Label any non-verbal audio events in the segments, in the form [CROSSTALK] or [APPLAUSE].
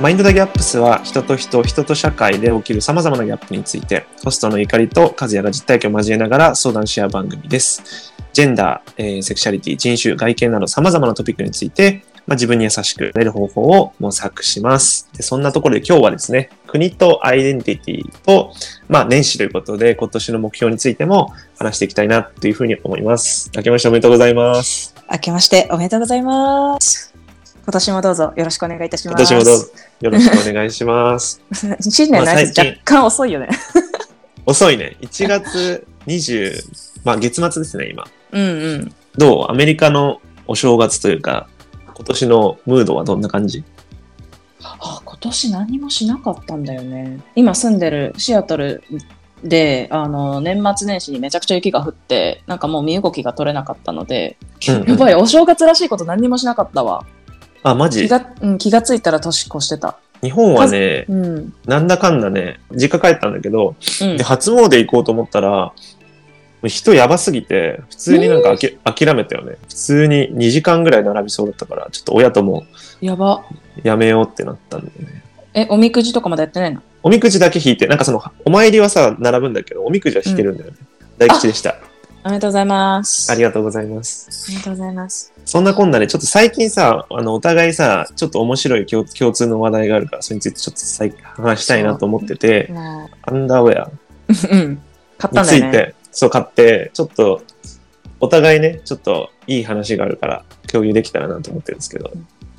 マインドダギャップスは人と人、人と社会で起きる様々なギャップについて、ホストの怒りと和也が実体験を交えながら相談し合う番組です。ジェンダー、えーセクシャリティ、人種、外見など様々なトピックについて、まあ、自分に優しくなれる方法を模索します。でそんなところで今日はですね、国とアイデンティティと、まあ、年始ということで、今年の目標についても話していきたいなというふうに思います。明けましておめでとうございます。明けましておめでとうございます。今年もどうぞよろししくお願いいたします。今年もどうぞよろしくお願いします。[LAUGHS] 新年の挨拶若干遅いよね。遅いね。1月20、まあ月末ですね、今。うんうん。どう？アメリカのお正月というか、今年のムードはどんな感じ？あ今年何もしなかったんだよね。今住んでるシアトルで、あの、年末年始にめちゃくちゃ雪が降って、なんかもう身動きが取れなかったので、うんうんやばい、お正月らしいこと何にもしなかったわ。あ、マジ？気が、うん、気がついたら年越してた。日本はね、うん。なんだかんだね、実家帰ったんだけど、うんで、初詣行こうと思ったら、人やばすぎて、普通になんかあき、諦めたよね。普通に2時間ぐらい並びそうだったから、ちょっと親ともやば。やめようってなったんだよね。え、おみくじとかまだやってないの？おみくじだけ引いて、なんかその、お参りはさ、並ぶんだけど、おみくじは引けるんだよね。大吉でした。おめでとうございます。ありがとうございます。ありがとうございます。そんなこんなで、ちょっと最近さ、あの、お互いさ、ちょっと面白い共共通の話題があるから、それについてちょっと最話したいなと思ってて、もアンダーウェアう、うん。買ったにんだよね。ついて、そう買って、ちょっと、お互いね、ちょっといい話があるから、共有できたらなと思ってるんですけど、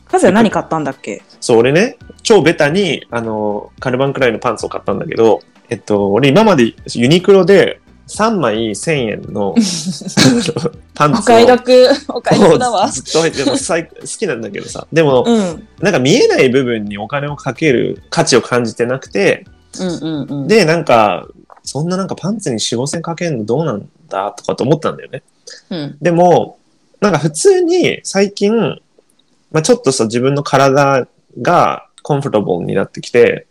カズヤ何買ったんだっけ？そう、俺ね、超ベタに、あの、カルバンくらいのパンツを買ったんだけど、えっと、俺今までユニクロで3枚1000円の [LAUGHS] パンツをお買い得、お買い得だわ。ずっと入ってでも最好きなんだけどさ。でも、うん。なんか見えない部分にお金をかける価値を感じてなくて、うんうんうん。で、なんか、そんななんかパンツに4、5千かけるのどうなんだとかと思ったんだよね。うん。でも、なんか普通に最近、まあちょっとさ、自分の体がコンフォタブルになってきて、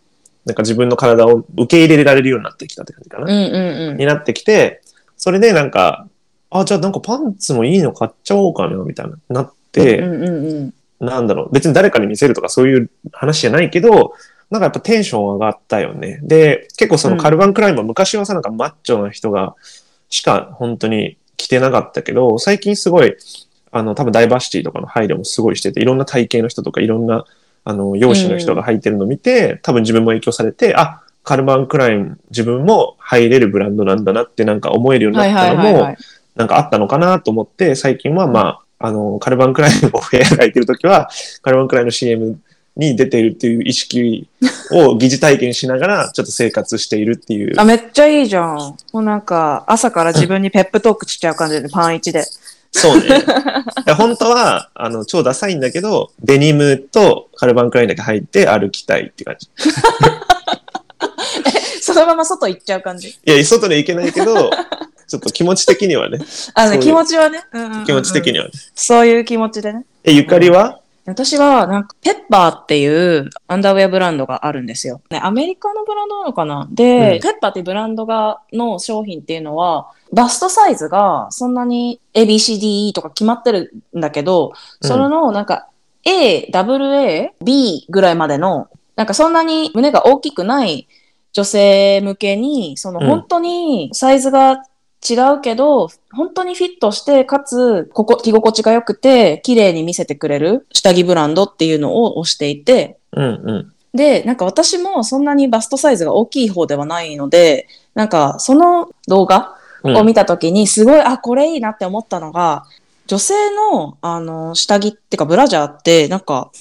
なんか自分の体を受け入れられるようになってきたって感じかな。うんうんうん。になってきて、それでなんか、あ、じゃあなんかパンツもいいの買っちゃおうかな、みたいな、なって、うんうんうん。なんだろう、別に誰かに見せるとかそういう話じゃないけど、なんかやっぱテンション上がったよね。で、結構そのカルバンクライムは昔はさ、なんかマッチョな人がしか本当に着てなかったけど、最近すごい、あの、多分ダイバーシティとかの配慮もすごいしてて、いろんな体型の人とかいろんな、あの、容姿の人が履いてるのを見て、多分自分も影響されて、あ、カルバンクライム自分も入れるブランドなんだなってなんか思えるようになはいったのも。なんかあったのかなと思って、最近はまあ、あの、カルバンクライムを部屋が空いてるときは、カルバンクライムの CM に出ているっていう意識を疑似体験しながら、ちょっと生活しているっていう。あ、めっちゃいいじゃん。もうなんか、朝から自分にペップトークしちゃう感じで、パン1で。そうね。[LAUGHS] 本当は、あの、超ダサいんだけど、デニムとカルバンクライムだけ入って歩きたいって感じ。[LAUGHS] そのまま外行っちゃう感じ？いや、外で行けないけど、ちょっと気持ち的にはね、あの、そういう気持ちはね。うんうんうん気持ち的にはね。そういう気持ちでね。え、ゆかりは？私は、なんか、ペッパーっていうアンダーウェアブランドがあるんですよ。ね、アメリカのブランドなのかな？で、うん。ペッパーっていうブランドが、の商品っていうのは、バストサイズがそんなに ABCDE とか決まってるんだけど、それのなんか A、AA、B ぐらいまでの、なんかそんなに胸が大きくない女性向けに、そのうん。本当にサイズが違うけど、本当にフィットして、かつ、ここ、着心地が良くて、綺麗に見せてくれる下着ブランドっていうのを推していて、うんうん。で、なんか私もそんなにバストサイズが大きい方ではないので、なんかその動画うんを見たときに、すごい、あ、これいいなって思ったのが、女性の、あの、下着ってかブラジャーって、なんか、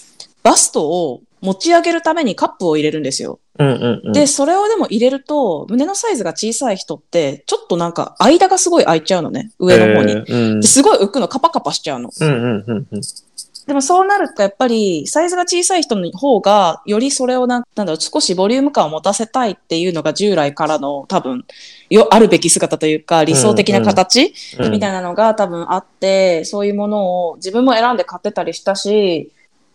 バストを持ち上げるためにカップを入れるんですよ。うんうんうん。で、それをでも入れると、胸のサイズが小さい人って、ちょっとなんか、間がすごい開いちゃうのね、上の方に。えーうんですごい浮くの、カパカパしちゃうの。うんうんうんうん。でもそうなるとやっぱりサイズが小さい人の方がよりそれをなんなんだろう少しボリューム感を持たせたいっていうのが従来からの多分よあるべき姿というか理想的な形、うんみたいなのが多分あってそういうものを自分も選んで買ってたりしたし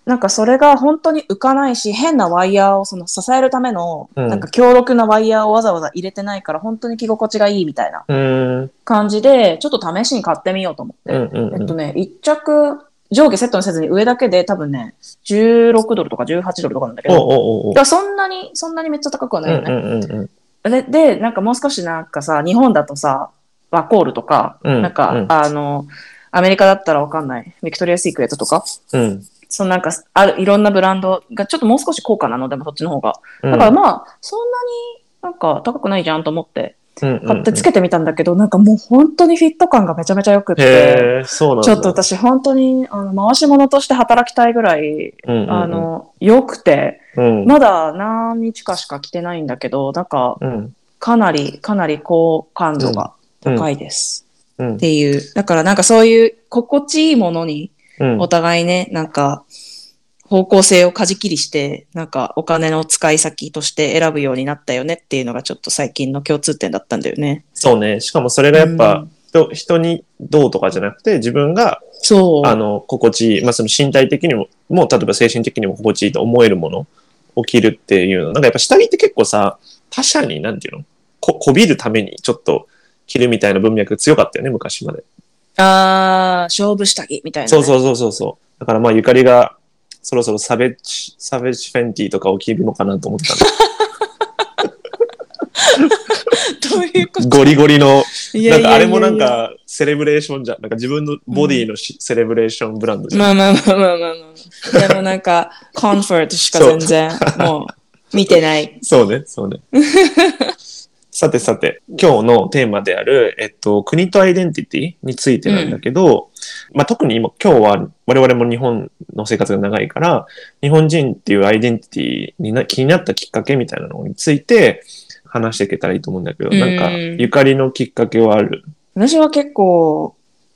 なんかそれが本当に浮かないし変なワイヤーをその支えるためのうんなんか強力なワイヤーをわざわざ入れてないから本当に着心地がいいみたいなうん感じでちょっと試しに買ってみようと思って。うんうんうんえっとね、一着上下セットにせずに上だけで多分ね、16ドルとか18ドルとかなんだけど、そんなに、そんなにめっちゃ高くはないよね。うんうんうんうん。で、で、なんかもう少しなんかさ、日本だとさ、ワコールとか、うんなんか、うんあの、アメリカだったらわかんない、ビクトリア・シークレットとか、うん。そのなんか、ある、いろんなブランドがちょっともう少し高価なの、でもそっちの方が。うんだからまあ、そんなになんか高くないじゃんと思って、買ってつけてみたんだけど、なんかもう本当にフィット感がめちゃめちゃ良くって。ちょっと私本当に、あの、回し物として働きたいぐらい、あの、良くて、うん、まだ何日かしか着てないんだけど、なんか、うん、かなり、かなり好感度が高いです。うんっ、ていう。だからなんかそういう心地いいものにうんお互いね、なんか方向性を舵切りして、なんかお金の使い先として選ぶようになったよねっていうのがちょっと最近の共通点だったんだよね。そうね。しかもそれがやっぱ、うん人人にどうとかじゃなくて、自分が、そう。あの、心地いい、まあその身体的にも、もう例えば精神的にも心地いいと思えるものを着るっていうの。なんかやっぱ下着って結構さ、他者に、なんていうのこ、こびるためにちょっと着るみたいな文脈強かったよね、昔まで。あー、勝負下着みたいな、ね。そうそうそうそうそう。だからまあゆかりが、そろそろサベッジ、サベッジフェンティとかを着るのかなと思ってた [LAUGHS] どういうこと？ゴリゴリの、いなんかあれもなんかセレブレーションじゃん。なんか自分のボディのし、セレブレーションブランドじゃん。まあまあまあまあまあまあ。でもなんか、コンフォートしか全然、[LAUGHS] もう、見てない。そうね、そうね。[LAUGHS] さてさて、今日のテーマである、えっと、国とアイデンティティについてなんだけど、まあ、特に今、今日は我々も日本の生活が長いから、日本人っていうアイデンティティにな気になったきっかけみたいなのについて話していけたらいいと思うんだけど、うん。なんか、ゆかりのきっかけはある？私は結構、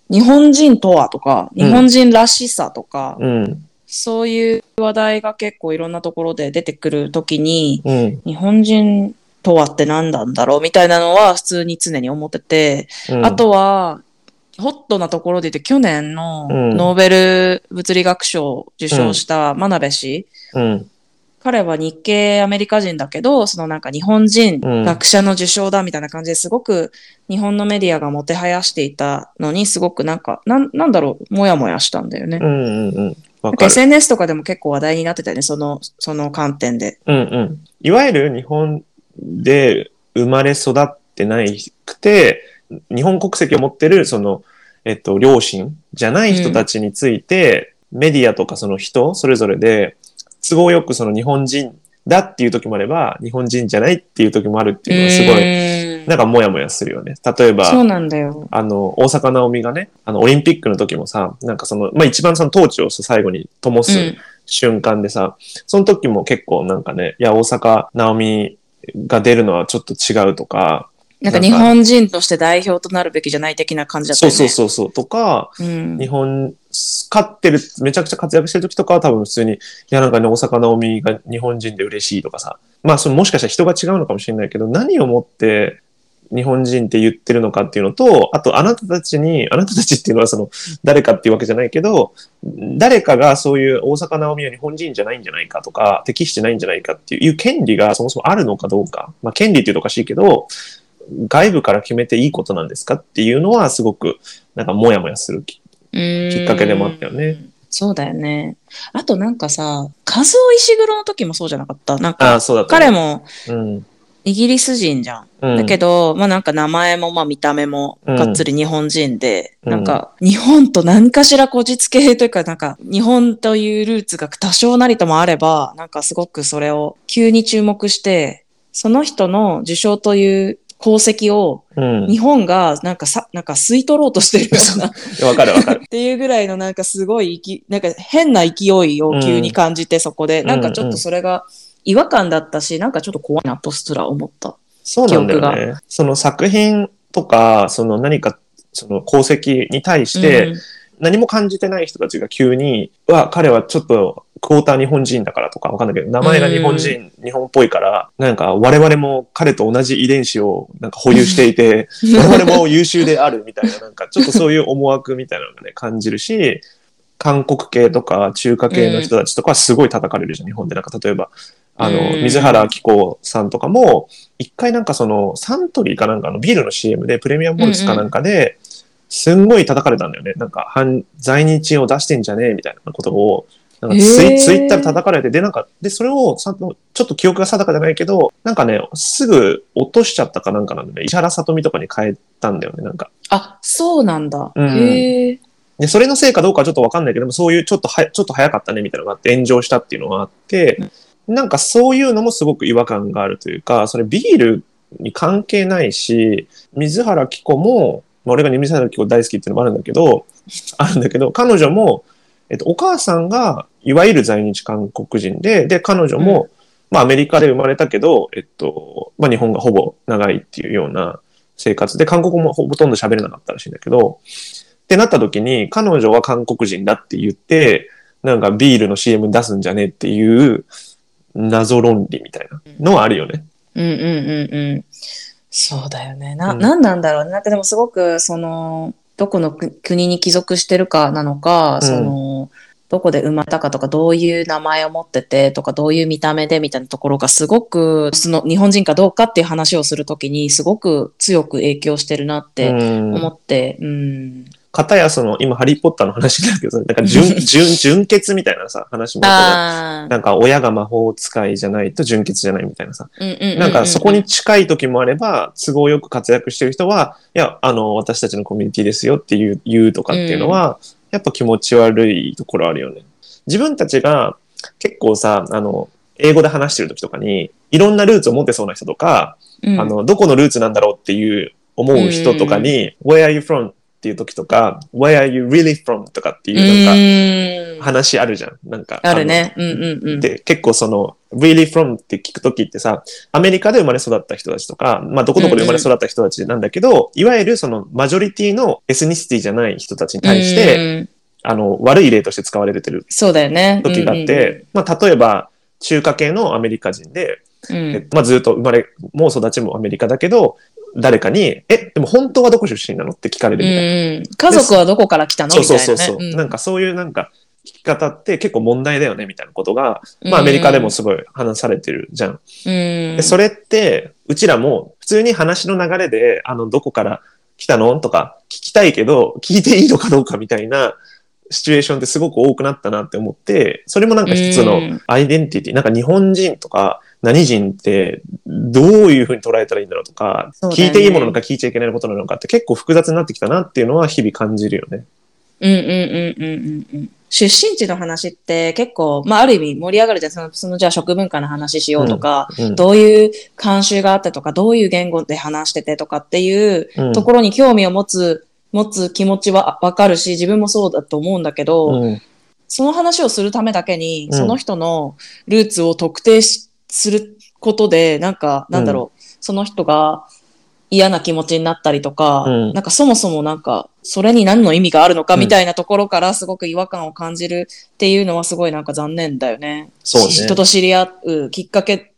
日本人とはとか、うん。日本人らしさとか、うん、そういう話題が結構いろんなところで出てくるときに、うん、日本人とはって何なんだろうみたいなのは普通に常に思ってて、うん。あとは、ホットなところで言って、去年のうんノーベル物理学賞を受賞した真鍋氏、うん、彼は日系アメリカ人だけど、そのなんか日本人うん学者の受賞だみたいな感じですごく日本のメディアがもてはやしていたのにすごくなんか、なんなんだろう、もやもやしたんだよね。うん、うん、うん。SNS とかでも結構話題になってたよね、その、その観点で。うんうん。いわゆる日本で生まれ育ってないくて、日本国籍を持ってる、その、えっと、両親じゃない人たちについて、メディアとかその人、それぞれで、都合よくその日本人だっていう時もあれば、日本人じゃないっていう時もあるっていうのはすごい、いなんかモヤモヤするよね。例えば、そうなんだよ。あの、大阪直美がね、あの、オリンピックの時もさ、なんかその、まあ、一番そのトーチを最後に灯すうん瞬間でさ、その時も結構なんかね、いや、大阪直美が出るのはちょっと違うとか、なんか日本人として代表となるべきじゃない的な感じだったそうよね。そうそうそう、とか、う。うん日本、勝ってる、めちゃくちゃ活躍してる時とかは多分普通に、いやなんかね、大阪直美が日本人で嬉しいとかさ、まあそのもしかしたら人が違うのかもしれないけど、何をもって日本人って言ってるのかっていうのと、あとあなたたちに、あなたたちっていうのはその、誰かっていうわけじゃないけど、誰かがそういう大阪直美は日本人じゃないんじゃないかとか、適してないんじゃないかっていう権利がそもそもあるのかどうか。まあ権利っていうとおかしいけど、外部から決めていいことなんですかっていうのはすごくなんかモヤモヤするききっかけでもあったよね。そうだよね。あとなんかさ、和夫石黒の時もそうじゃなかった？なんか、そうだった、彼。もうん。イギリス人じゃん。うん、だけど、まあなんか名前もまあ見た目もうんがっつり日本人で、うんなんか日本と何かしらこじつけというかなんか日本というルーツが多少なりともあれば、なんかすごくそれを急に注目して、その人の受賞という功績をうん。日本がなんかさ、なんか吸い取ろうとしてるようなっわかるわかる。[LAUGHS] ていうぐらいのなんかすごいき、なんか変な勢いを急に感じてそこで、んなんかちょっとそれが違和感だったし、なんかちょっと怖いなとすら思った。そうなんだよね。その作品とか、その何か、その功績に対して、うん何も感じてない人たちが急に、うわ、彼はちょっと、クォーター日本人だからとかわかんないけど、名前が日本人、日本っぽいから、なんか我々も彼と同じ遺伝子をなんか保有していて、[LAUGHS] 我々も優秀であるみたいな、なんかちょっとそういう思惑みたいなのがね、感じるし、韓国系とか中華系の人たちとかはすごい叩かれるじゃん、日本で。なんか例えば、あの、うん水原希子さんとかも、一回なんかその、サントリーかなんかのビールの CM で、プレミアムモルツかなんかで、すんごい叩かれたんだよね。なんか、反在日を出してんじゃねえみたいなことを、なんかツイ,、ツイッターで叩かれて、で、なんか、で、それをさ、ちょっと記憶が定かじゃないけど、なんかね、すぐ落としちゃったかなんかなんでね、石原さとみとかに変えたんだよね、なんか。あ、そうなんだ。うんへえ。で、それのせいかどうかはちょっとわかんないけども、そういうちょっとは、ちょっと早かったねみたいなのがあって炎上したっていうのがあって、なんかそういうのもすごく違和感があるというか、それビールに関係ないし、水原希子も、まあ、俺が水原希子大好きっていうのもあるんだけど、あるんだけど、彼女も、えっと、お母さんが、いわゆる在日韓国人で、で、彼女も、まあ、アメリカで生まれたけど、えっと、まあ、日本がほぼ長いっていうような生活で、韓国語もほとんど喋れなかったらしいんだけど、ってなった時に、彼女は韓国人だって言って、なんかビールの CM に出すんじゃねっていう謎論理みたいなのはあるよね。うんうんうんうん。そうだよね。な、うんなんなんだろうね。なんかでもすごく、その、どこのく国に帰属してるかなのか、うんその、どこで生まれたかとか、どういう名前を持っててとか、どういう見た目でみたいなところがすごく、その日本人かどうかっていう話をするときに、すごく強く影響してるなってうん思って、うん。かたやその、今、ハリーポッターの話だけど、なんか純、[LAUGHS] 純、純潔みたいなさ、話もあああ。なんか親が魔法使いじゃないと純潔じゃないみたいなさ。うんうんうんうんなんかそこに近い時もあれば、都合よく活躍してる人は、いや、あの、私たちのコミュニティですよっていう、言うとかっていうのは、やっぱ気持ち悪いところあるよね。自分たちが結構さ、あの、英語で話してる時とかに、いろんなルーツを持ってそうな人とか、うんあの、どこのルーツなんだろうっていう思う人とかに、Where are you from? っていう時とか、Where are you really from? とかっていうなんうんか話あるじゃん。なんか。あるね。うんうんうん。で、結構その、really from って聞くときってさ、アメリカで生まれ育った人たちとか、まあどこどこで生まれ育った人たちなんだけど、いわゆるそのマジョリティのエスニシティじゃない人たちに対して、うんあの、悪い例として使われてるそうだよね。時があって、まあ例えば、中華系のアメリカ人で、うんまあずっと生まれも育ちもアメリカだけど、誰かに、え、でも本当はどこ出身なのって聞かれるみたいな。家族はどこから来たの？そうみたいうなね。そそう。そう、ん。なんかそういうなんか聞き方って結構問題だよねみたいなことが、うん。まあアメリカでもすごい話されてるじゃん。うん。でそれって、うちらも普通に話の流れで、あの、どこから来たのとか聞きたいけど、聞いていいのかどうかみたいなシチュエーションってすごく多くなったなって思って、それもなんか一つのうん。アイデンティティ、なんか日本人とか何人ってどういうふうに捉えたらいいんだろうとか、ね聞いていいものなのか聞いちゃいけないことなのかって結構複雑になってきたなっていうのは日々感じるよね。うんうんうんうんうんうん。出身地の話って結構、まあある意味盛り上がるじゃん。その、そのじゃあ食文化の話しようとか、うんどういう慣習があってとか、どういう言語で話しててとかっていううんところに興味を持つ、持つ気持ちはわかるし、自分もそうだと思うんだけど、うんその話をするためだけに、うんその人のルーツを特定しすることで、なんか、なんだろう、その人が嫌な気持ちになったりとか、うん。なんかそもそもなんか、それに何の意味があるのかうん。みたいなところからすごく違和感を感じるっていうのはすごいなんか残念だよね。そうね。し人と知り合うきっかけ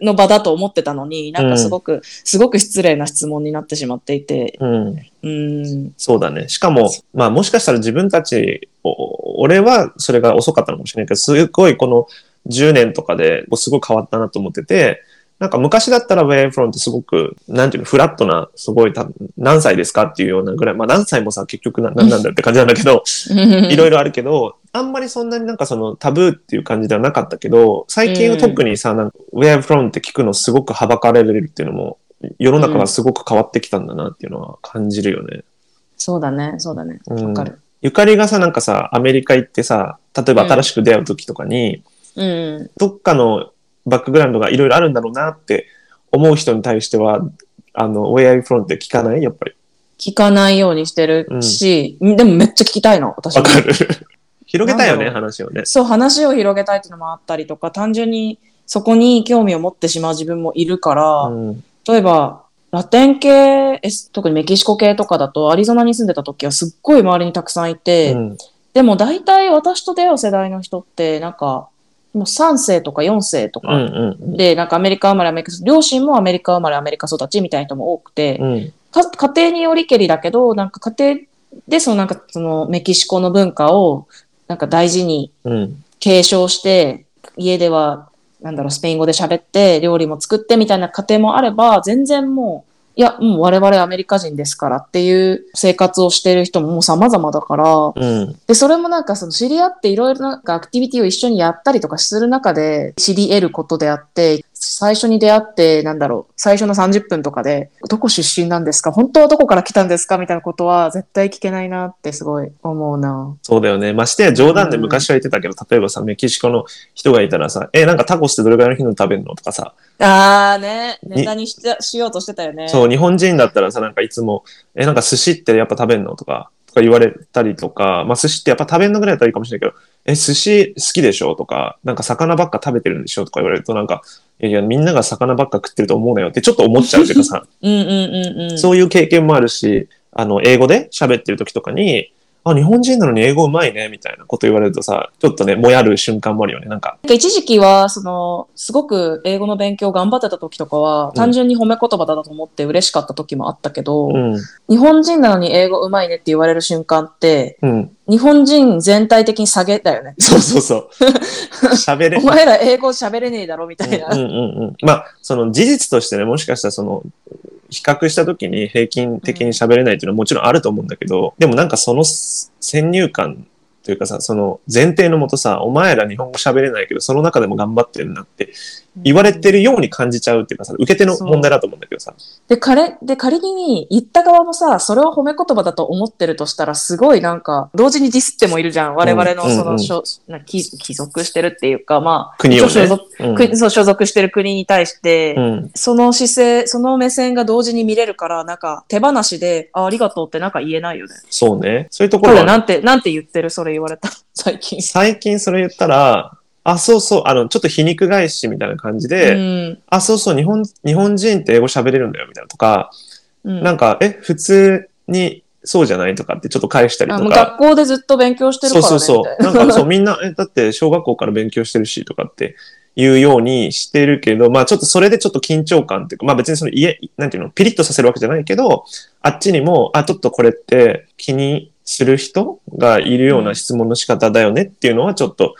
の場だと思ってたのに、なんかすごく、すごく失礼な質問になってしまっていて、うん。うん、そうだね。しかも、まあもしかしたら自分たち、お俺はそれが遅かったのかもしれないけど、すごいこの10年とかで、すごい変わったなと思ってて、なんか昔だったら from ってすごく、なんていうの、フラットな、すごいた、何歳ですかっていうようなぐらい、まあ何歳もさ、結局な何なんだよって感じなんだけど、いろいろあるけど、あんまりそんなになんかそのタブーっていう感じではなかったけど、最近は特にさ、なんか from って聞くのすごくはばかれるっていうのも、世の中がすごく変わってきたんだなっていうのは感じるよね。そうだね、そうだね。うんわかる。ゆかりがさ、なんかさ、アメリカ行ってさ、例えば新しく出会う時とかに、うん。どっかのバックグラウンドがいろいろあるんだろうなって思う人に対しては、あの、Where are you from って聞かない？やっぱり。聞かないようにしてるし、でもめっちゃ聞きたいの、私も。わかる。[LAUGHS] 広げたいよね、話をね。そう、話を広げたいっていうのもあったりとか、単純にそこに興味を持ってしまう自分もいるから、うん。例えば、ラテン系、え特にメキシコ系とかだと、アリゾナに住んでた時はすっごい周りにたくさんいて、うんでも大体私と出会う世代の人って、なんか、もう3世とか4世とうんか、うんで、なんかアメリカ生まれ、アメリカ、両親もアメリカ生まれ、アメリカ育ちみたいな人も多くて、うん。か家庭によりけりだけど、なんか家庭でそのなんかそのメキシコの文化をなんか大事にうん。継承して、家ではなんだろう、スペイン語で喋って、料理も作ってみたいな家庭もあれば、全然もいや、もう我々アメリカ人ですからっていう生活をしてる人ももう様々だから、うん。で、それもなんかその知り合っていろいろなアクティビティを一緒にやったりとかする中で知り得ることであって、最初に出会って、なんだろう、最初の30分とかで、どこ出身なんですか？本当はどこから来たんですか？みたいなことは絶対聞けないなってすごい思うな。そうだよね。ましてや冗談で昔は言ってたけど、例えばさ、メキシコの人がいたらさ、え、なんかタコスってどれぐらいの日の食べるのとかさ、あーね、ネタにししようとしてたよね。そう、日本人だったらさ、なんかいつも、え、なんか寿司ってやっぱ食べんのとか、とか言われたりとか、まあ寿司ってやっぱ食べんのぐらいだったらいいかもしれないけど、え、寿司好きでしょ？とか、なんか魚ばっか食べてるんでしょ？とか言われるとなんか、いやいや、みんなが魚ばっか食ってると思うなよってちょっと思っちゃうけどさ、[LAUGHS] うんうんうんうん。そういう経験もあるし、あの、英語で喋ってる時とかに、あ、日本人なのに英語うまいね、みたいなこと言われるとさ、ちょっとね、もやる瞬間もあるよね。なんか、なんか一時期は、その、すごく英語の勉強頑張ってた時とかは、単純に褒め言葉だと思って嬉しかった時もあったけど、うん、日本人なのに英語うまいねって言われる瞬間って、うん。日本人全体的に下げだよね。そうそうそう。[LAUGHS] 喋れお、前ら英語喋れねえだろみたいな。うんうんうん。まあ、その事実としてね、もしかしたらその、比較した時に平均的に喋れないっていうのはもちろんあると思うんだけど、でもなんかその先入観というかさ、その前提のもとさ、お前ら日本語喋れないけど、その中でも頑張ってるなって言われてるように感じちゃうっていうかさ、受け手の問題だと思うんだけどさ。で、彼、で、仮に言った側もさ、それを褒め言葉だと思ってるとしたら、すごいなんか、同時にディスってもいるじゃん。我々のその、うんうんしょな帰帰属してるっていうか、まあ、国をね所属うん国そう所属してる国に対して、うん。その姿勢、その目線が同時に見れるから、なんか手放しで、あありがとうってなんか言えないよね。そうね。そういうところはなんて、なんて言ってる？それ言われた。[LAUGHS] 最近。最近それ言ったら、あ、そうそう、あの、ちょっと皮肉返しみたいな感じで、うんあ、そうそう、日本、日本人って英語喋れるんだよ、みたいなとか、うんなんか、え、普通にそうじゃないとかってちょっと返したりとか。学校でずっと勉強してるからね。そうそうそう。なんかそう、みんな、え、だって小学校から勉強してるしとかっていうようにしてるけど、まあちょっとそれでちょっと緊張感っていうか、まあ別にその家、なんていうの、ピリッとさせるわけじゃないけど、あっちにも、あ、ちょっとこれって気にする人がいるような質問の仕方だよねっていうのはちょっと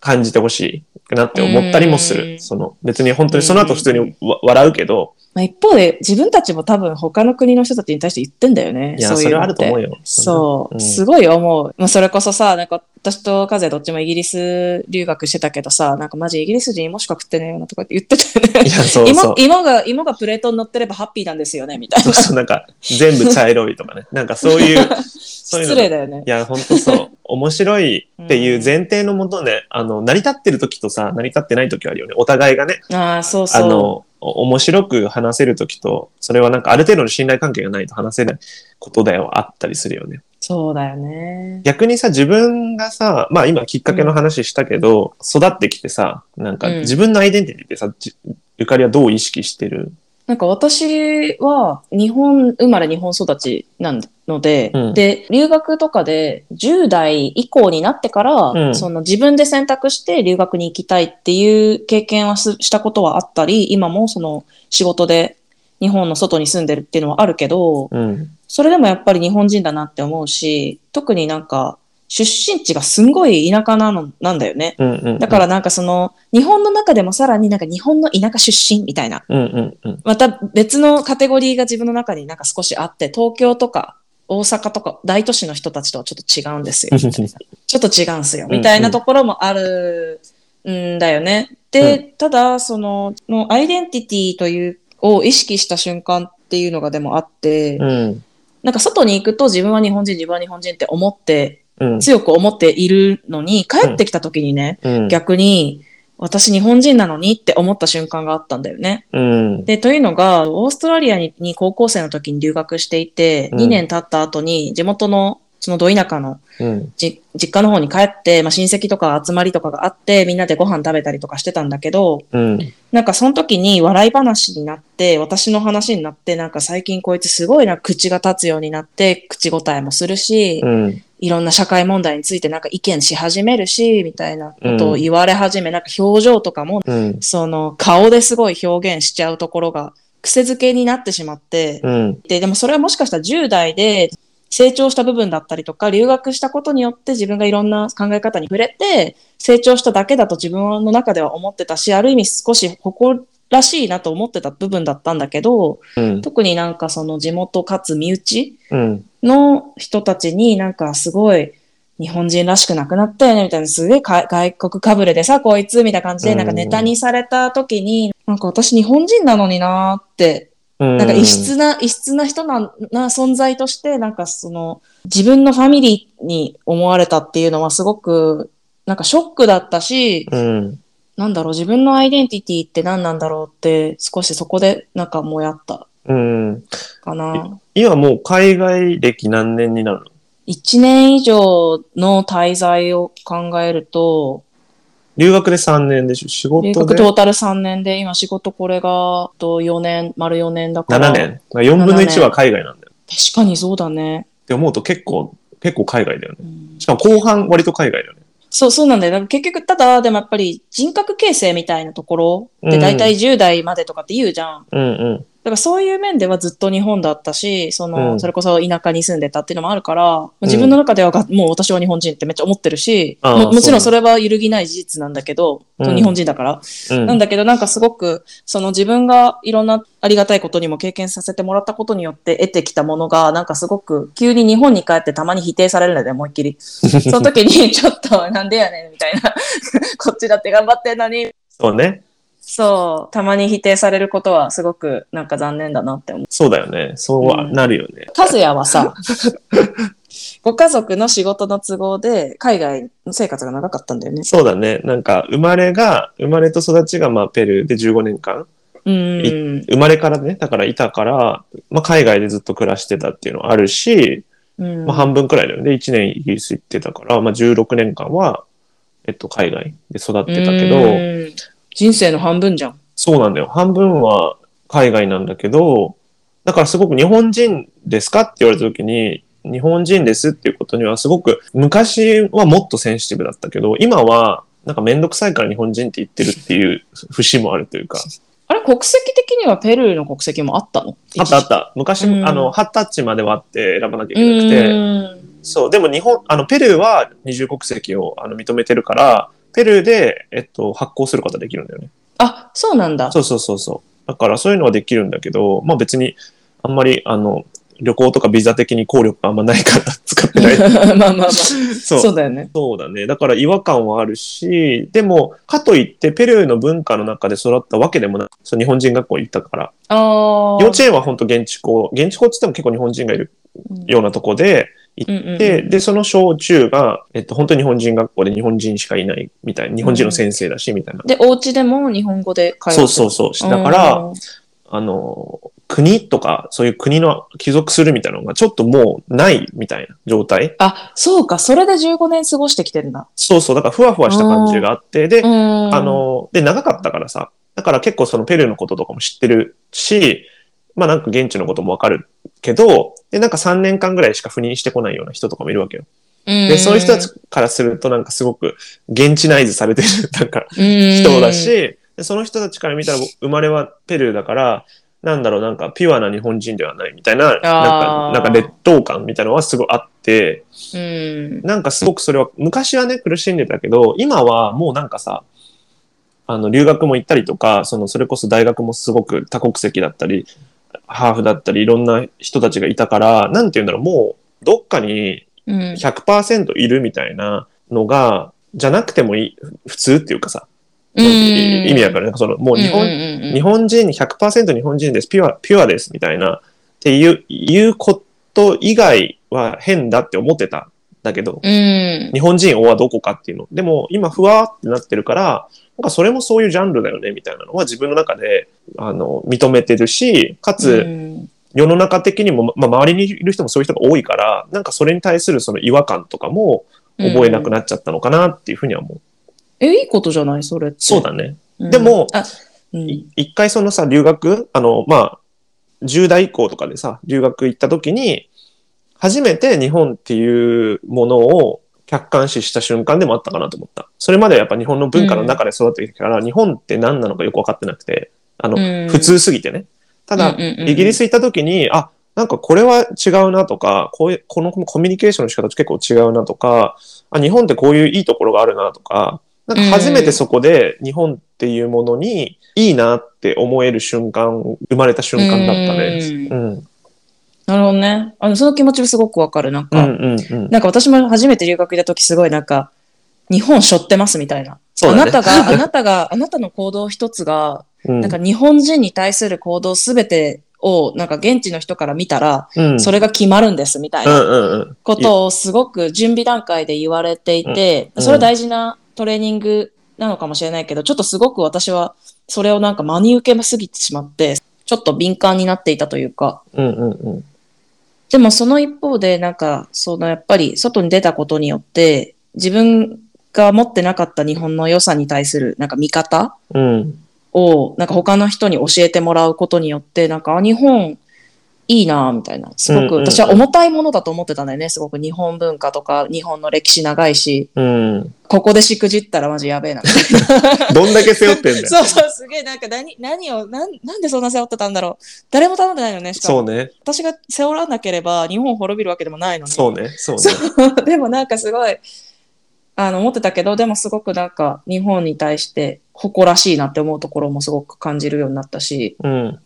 感じてほしいなって思ったりもすうる。んその、別に本当にその後普通にわ笑うけど、まあ、一方で、自分たちも多分他の国の人たちに対して言ってんだよね。いや、そういうのってると思うよ。そう、んすごい思う。まあ、それこそさ、なんか私とカゼどっちもイギリス留学してたけどさ、なんかマジイギリス人芋しか食ってねえよなとかって言ってたよね。いや、そうそう芋。芋が、芋がプレートに乗ってればハッピーなんですよね、みたいな。そうそう、なんか、全部茶色いとかね。なんかそういう、[LAUGHS] そういうの失礼だよねい。や、本当そう。面白いっていう前提のもとで、あの、成り立ってる時とさ、成り立ってない時あるよね。お互いがね、ああ、そうそう。あの、お面白く話せる時と、それはなんかある程度の信頼関係がないと話せないことだよ、あったりするよね。そうだよね。逆にさ、自分がさ、まあ今きっかけの話したけど、育ってきてさ、なんかうん自分のアイデンティティってさ、じゆかりはどう意識してる？なんか私は日本生まれ日本育ちなので、うんで、留学とかで10代以降になってから、うんその自分で選択して留学に行きたいっていう経験はすしたことはあったり、今もその仕事で日本の外に住んでるっていうのはあるけど、うん。それでもやっぱり日本人だなって思うし、特になんか出身地がすんごい田舎なの、なんだよね。うんうんうん。だからなんかその、日本の中でもさらになんか日本の田舎出身みたいな。うんうんうん。また別のカテゴリーが自分の中になんか少しあって、東京とか大阪とか大都市の人たちとはちょっと違うんですよ。[LAUGHS] ちょっと違うんすよ。うんうんみたいなところもあるんだよね。で、ただ、その、のアイデンティティという、を意識した瞬間っていうのがでもあって、うん。なんか外に行くと自分は日本人、自分は日本人って思って、うん。強く思っているのに、帰ってきた時にね、うん。逆に、私日本人なのにって思った瞬間があったんだよね。うん。で、というのが、オーストラリアにに高校生の時に留学していて、うん2年経った後に地元の、そのど田舎のうん。じ実家の方に帰って、まあ、親戚とか集まりとかがあって、みんなでご飯食べたりとかしてたんだけど、うん。なんかその時に笑い話になって、私の話になって、なんか最近こいつすごいな口が立つようになって、口答えもするし、うん。いろんな社会問題についてなんか意見し始めるし、みたいなことを言われ始め、なんか表情とかも、うん。その顔ですごい表現しちゃうところが癖づけになってしまって、うん。で、でもそれはもしかしたら10代で成長した部分だったりとか、留学したことによって自分がいろんな考え方に触れて、成長しただけだと自分の中では思ってたし、ある意味少し誇らしいなと思ってた部分だったんだけど、うん。特になんかその地元かつ身内うん。の人たちになんかすごい日本人らしくなくなったよねみたいなすげえか外国かぶれでさこいつみたいな感じでうんなんかネタにされた時になんか私日本人なのになーってうん。なんか異質な、異質な人な、な存在として、なんかその、自分のファミリーに思われたっていうのはすごく、なんかショックだったし、うん。なんだろう、自分のアイデンティティって何なんだろうって、少しそこでなんかもやったうん。かな。今もう海外歴何年になるの？一年以上の滞在を考えると、留学で3年でしょ？仕事留で学トータル3年で、今仕事これが、と4年、丸4年だから。7年。4分の1は海外なんだよ。確かにそうだね。って思うと結構、結構海外だよね。うんしかも後半割と海外だよね。そう、そうなんだよ。だから結局、ただ、でもやっぱり人格形成みたいなところで、うんだいたい10代までとかって言うじゃん。うんうん。だからそういう面ではずっと日本だったし、その、うんそれこそ田舎に住んでたっていうのもあるから、自分の中ではが、もう私は日本人ってめっちゃ思ってるし、ももちろんそそれは揺るぎない事実なんだけど、うん日本人だから。うん。なんだけど、なんかすごく、その自分がいろんなありがたいことにも経験させてもらったことによって得てきたものが、なんかすごく急に日本に帰ってたまに否定されるんだよね、思いっきり。[LAUGHS] その時にちょっとなんでやねんみたいな。[LAUGHS] こっちだって頑張ってんのに。そうね。そう、たまに否定されることはすごくなんか残念だなって思う。そうだよね。そうはなるよね。和也はさ、[LAUGHS] ご家族の仕事の都合で海外の生活が長かったんだよね。そうだね。なんか、生まれが、生まれと育ちが、まあ、ペルーで15年間。うん。生まれからね、だからいたから、まあ、海外でずっと暮らしてたっていうのはあるし、うんまあ、半分くらいだよね。1年イギリス行ってたから、まあ、16年間は、えっと、海外で育ってたけど、うん人生の半分じゃん。そうなんだよ。半分は海外なんだけど、だからすごく日本人ですかって言われた時に、日本人ですっていうことにはすごく、昔はもっとセンシティブだったけど、今はなんかめんどくさいから日本人って言ってるっていう節もあるというか。あれ、国籍的にはペルーの国籍もあったの？あったあった。昔、うんあの、ハッタッチまではあって選ばなきゃいけなくて、うんそう、でも日本、あの、ペルーは二重国籍をあの認めてるから、ペルーで、えっと、発行することができるんだよね。あ、そうなんだ。そうそうそうそう。だからそういうのはできるんだけど、まあ別に、あんまり、あの、旅行とかビザ的に効力があんまないから使ってない。[LAUGHS] まあまあまあ。[LAUGHS] そう。そうだよね。そうだね。だから違和感はあるし、でも、かといってペルーの文化の中で育ったわけでもない。そう日本人学校行ったから。ああ。幼稚園は本当現地校。現地校って言っても結構日本人がいるようなとこで行うんうんうんって、で、その小中が、えっと、本当に日本人学校で日本人しかいないみたいな。日本人の先生だし、みたいな。で、お家でも日本語で会話そうそうそう。だから、あの、国とか、そういう国の帰属するみたいなのがちょっともうないみたいな状態。あ、そうか。それで15年過ごしてきてるんだ。そうそう。だからふわふわした感じがあって、で、うん。あ、の、で、長かったからさ、だから結構そのペルーのこととかも知ってるし、まあなんか現地のこともわかるけど、で、なんか3年間ぐらいしか赴任してこないような人とかもいるわけよ。で、でそういう人たちからするとなんかすごく現地ナイズされてる、なんか人人だし、でその人たちから見たら生まれはペルーだから、なんだろう、なんかピュアな日本人ではないみたいな、なんか、なんか劣等感みたいなのはすごいあって、うん。なんかすごくそれは、昔はね、苦しんでたけど、今はもうなんかさ、あの、留学も行ったりとか、その、それこそ大学もすごく多国籍だったり、ハーフだったり、いろんな人たちがいたから、なんて言うんだろう、もう、どっかにうん。100%いるみたいなのが、じゃなくてもいい、普通っていうかさ、うん意味わかる？なんかその、もう日本、日本人、100%日本人です、ピュア、ピュアです、みたいな、っていう、いうこと以外は変だって思ってたんだけど、うん。日本人はどこかっていうの。でも、今、ふわーってなってるから、なんかそれもそういうジャンルだよね、みたいなのは自分の中で、あの、認めてるし、かうつ、ん世の中的にも、まあ、周りにいる人もそういう人が多いから、なんかそれに対するその違和感とかも覚えなくなっちゃったのかなっていうふうには思う。え、いいことじゃない？それって。そうだね。うんでもあ、うんい一回そのさ、留学、あの、まあ、10代以降とかでさ、留学行った時に、初めて日本っていうものを客観視した瞬間でもあったかなと思った。それまではやっぱ日本の文化の中で育ってきたから、日本って何なのかよく分かってなくて、あの、うん普通すぎてね。ただ、うんうんうんイギリス行った時に、あ、なんかこれは違うなとか、こういう、このコミュニケーションの仕方結構違うなとか、あ、日本ってこういういいところがあるなとか、なんか初めてそこで日本っていうものにいいなって思える瞬間、生まれた瞬間だったね。ううん。なるほどね。あの、その気持ちもすごくわかる。なんか、うんうんうん。なんか私も初めて留学行った時すごいなんか、日本背負ってますみたいな。そうだねあなたが、[LAUGHS] あなたが、あなたの行動一つが、うんなんか日本人に対する行動すべてを、なんか現地の人から見たら、うん、それが決まるんですみたいな。ことをすごく準備段階で言われていて、うんそれは大事なトレーニングなのかもしれないけど、ちょっとすごく私はそれをなんか真に受けすぎてしまって、ちょっと敏感になっていたというか、うんうんうん。でもその一方で、なんか、そのやっぱり外に出たことによって、自分が持ってなかった日本の良さに対するなんか見方うん。を、なんか他の人に教えてもらうことによって、なんか、あ、日本いいなぁみたいな。すごく、私は重たいものだと思ってたんだよね。すごく日本文化とか、日本の歴史長いし、うん。ここでしくじったらマジやべえな。[LAUGHS] どんだけ背負ってんだよ。[LAUGHS] そうそう、すげえ、なんか何、何を、なん、なんでそんな背負ってたんだろう。誰も頼んでないよね、しかも。そうね。私が背負らなければ日本滅びるわけでもないのに。そうね。そうね。そう [LAUGHS] でもなんかすごい、あの、思ってたけど、でもすごくなんか日本に対して誇らしいなって思うところもすごく感じるようになったし、うん。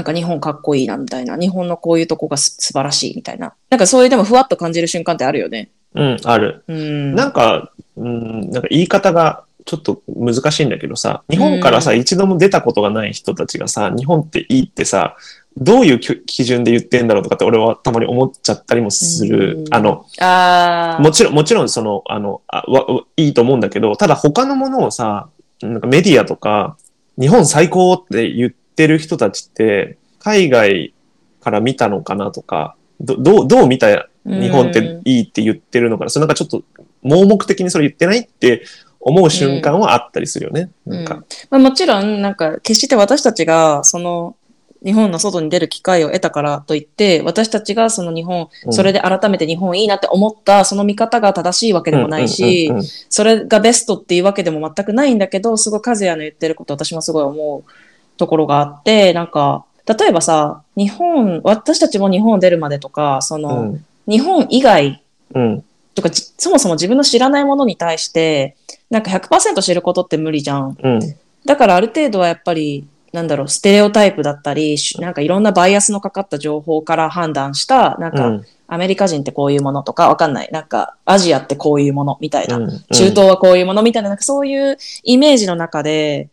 なんか日本かっこいいなみたいな、日本のこういうとこがす素晴らしいみたいな。なんかそういうでもふわっと感じる瞬間ってあるよね。うん、ある。うん。なんか、うん、なんか言い方がちょっと難しいんだけどさ、日本からさ、うん一度も出たことがない人たちがさ、日本っていいってさ、どういうき基準で言ってんだろうとかって俺はたまに思っちゃったりもする。うんあの、あーもちろん、もちろんその、あの、あわわいいと思うんだけど、ただ他のものをさ、なんかメディアとか、日本最高って言ってる人たちって、海外から見たのかなとか、どどう、どう見た日本っていいって言ってるのかな、それなんかちょっと盲目的にそれ言ってないって思う瞬間はあったりするよね。なんか、まあ、もちろん、なんか、決して私たちが、その、日本の外に出る機会を得たからといって、私たちがその日本、うん。それで改めて日本いいなって思った、その見方が正しいわけでもないし、うんうんうんそれがベストっていうわけでも全くないんだけど、すごい和也の言ってること私もすごい思うところがあって、なんか、例えばさ、日本、私たちも日本出るまでとか、その、うん。日本以外うん。とか、じそもそも自分の知らないものに対して、なんか100%知ることって無理じゃん。うん。だからある程度はやっぱり、なんだろう、ステレオタイプだったり、しなんかいろんなバイアスのかかった情報から判断した、なんか、うん。アメリカ人ってこういうものとか、わかんない。なんか、アジアってこういうものみたいな。うん。中東はこういうものみたいな、なんかそういうイメージの中で、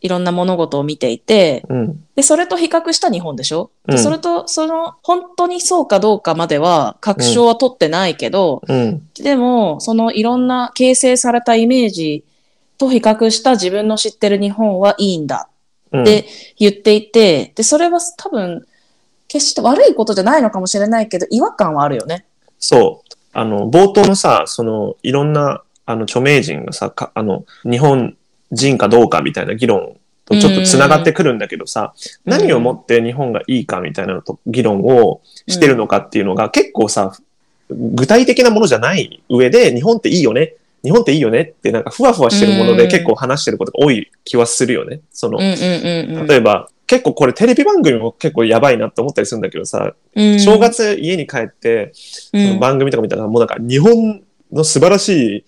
いろんな物事を見ていて、うん。で、それと比較した日本でしょ、でうん。それと、その、本当にそうかどうかまでは、確証は取ってないけど、うん。でも、そのいろんな形成されたイメージと比較した自分の知ってる日本はいいんだうん。って言っていて、で、それは多分、決して悪いことじゃないのかもしれないけど、違和感はあるよね。そう。あの、冒頭のさ、その、いろんな、あの、著名人がさ、かあの、日本人かどうかみたいな議論とちょっと繋がってくるんだけどさ、うん何をもって日本がいいかみたいなのと議論をしてるのかっていうのが結構さ、具体的なものじゃない上で、日本っていいよね。日本っていいよねってなんかふわふわしてるものでうん結構話してることが多い気はするよね。その。例えば、結構これテレビ番組も結構やばいなって思ったりするんだけどさ、うん正月家に帰って、番組とか見たら、もうなんか日本の素晴らしい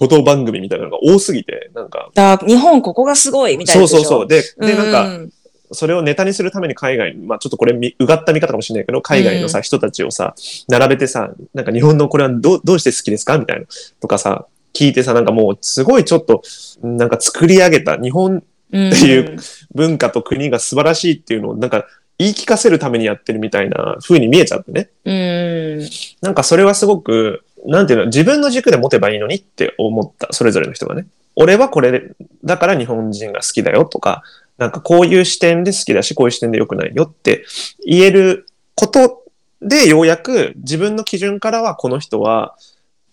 こと番組みたいなのが多すぎて、なんか、だ日本ここがすごいみたいなそうそうそう。で、で、なんか、うんそれをネタにするために海外に、まあちょっとこれみうがった見方かもしれないけど、海外のさ、人たちをさ、並べてさ、なんか日本のこれはどうどうして好きですかみたいな。とかさ、聞いてさ、なんかもうすごいちょっと、なんか作り上げた日本うんっていう文化と国が素晴らしいっていうのを、なんか言い聞かせるためにやってるみたいな風に見えちゃってね。うん。なんかそれはすごく、なんていうの、自分の軸で持てばいいのにって思った、それぞれの人がね。俺はこれだから日本人が好きだよとか、なんかこういう視点で好きだし、こういう視点で良くないよって言えることでようやく自分の基準からはこの人は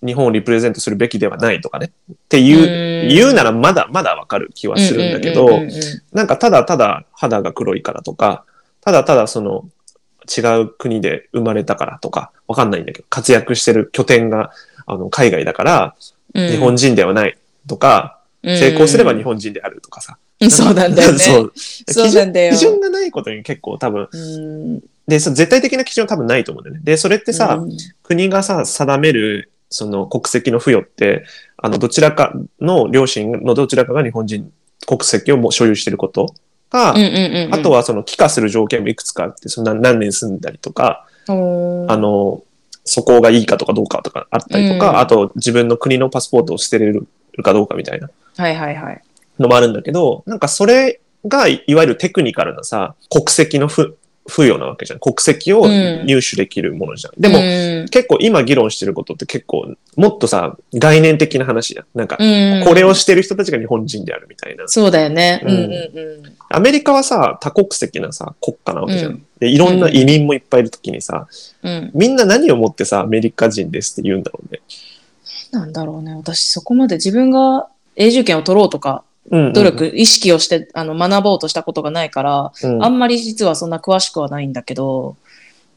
日本をリプレゼントするべきではないとかね。っていう、うん。言うならまだまだわかる気はするんだけど、なんかただただ肌が黒いからとか、ただただその違う国で生まれたからとか、わかんないんだけど、活躍してる拠点があの海外だからうん日本人ではないとか、成功すれば日本人であるとかさ。う [LAUGHS] んそうなんだよね。そう。そうなんだよ基準基準がないことに結構多分、うんで、その絶対的な基準は多分ないと思うんだよね。で、それってさ、うん国がさ、定めるその国籍の付与って、あの、どちらかの両親のどちらかが日本人国籍をもう所有していることが、うんうんうんうん。あとはその帰化する条件もいくつかあって、その何何年住んだりとか、あの、そこがいいかとかどうかとかあったりとか、うんあと自分の国のパスポートを捨てれるかどうかみたいなはいはいはい。のもあるんだけど、なんかそれがいわゆるテクニカルなさ、国籍の付付与なわけじゃん。国籍をうん入手できるものじゃん。でも、うん結構今議論してることって結構もっとさ、概念的な話じゃん。なんか、うん、これをしてる人たちが日本人であるみたいな。そうだよね。ううんんうんうん。アメリカはさ、多国籍なさ、国家なわけじゃん。うんで、いろんな移民もいっぱいいるときにさ、うん。みんな何をもってさ、アメリカ人ですって言うんだろうね。なんだろうね。私そこまで自分が永住権を取ろうとか、うんうん努力、意識をして、あの、学ぼうとしたことがないから、うんあんまり実はそんな詳しくはないんだけど。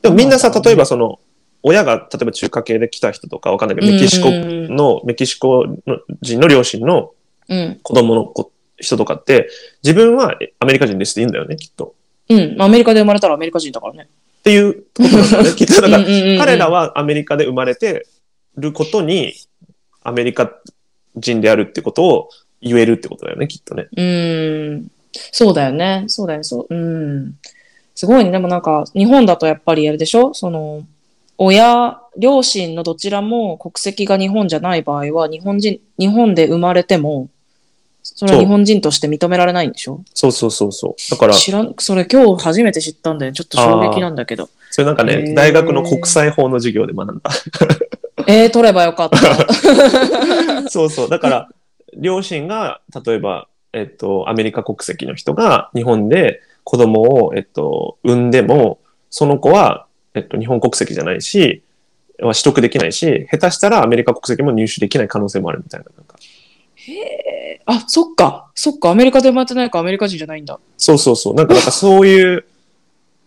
でもみんなさ、例えばその、親が例えば中華系で来た人とかわかんないけど、メキシコうんの、メキシコの人の両親のうん。子供の子人とかって、自分はえアメリカ人ですって言うんだよね、きっと。うん。アメリカで生まれたらアメリカ人だからね。っていうことなんだよね、[LAUGHS] きっと。だから、うんうんうんうん彼らはアメリカで生まれてることに、アメリカ人であるってことを言えるってことだよね、きっとね。うん。そうだよね。そうだよね。そう。うん。すごいね。でもなんか、日本だとやっぱりあれでしょ？その、親、両親のどちらも国籍が日本じゃない場合は、日本人、日本で生まれても、それは日本人として認められないんでしょ？そうそうそうそう。だから、知らん、それ今日初めて知ったんだよ。ちょっと衝撃なんだけど。それなんかね、大学の国際法の授業で学んだ。えー、取ればよかった。[LAUGHS] そうそう。だから、両親が、例えば、えっと、アメリカ国籍の人が日本で子供を、えっと、産んでも、その子は、えっと、日本国籍じゃないし、は取得できないし、下手したらアメリカ国籍も入手できない可能性もあるみたいな。なんかあ、そっか。そっか。アメリカで生まれてないからアメリカ人じゃないんだ。そうそうそう。なんか、なんかそういう、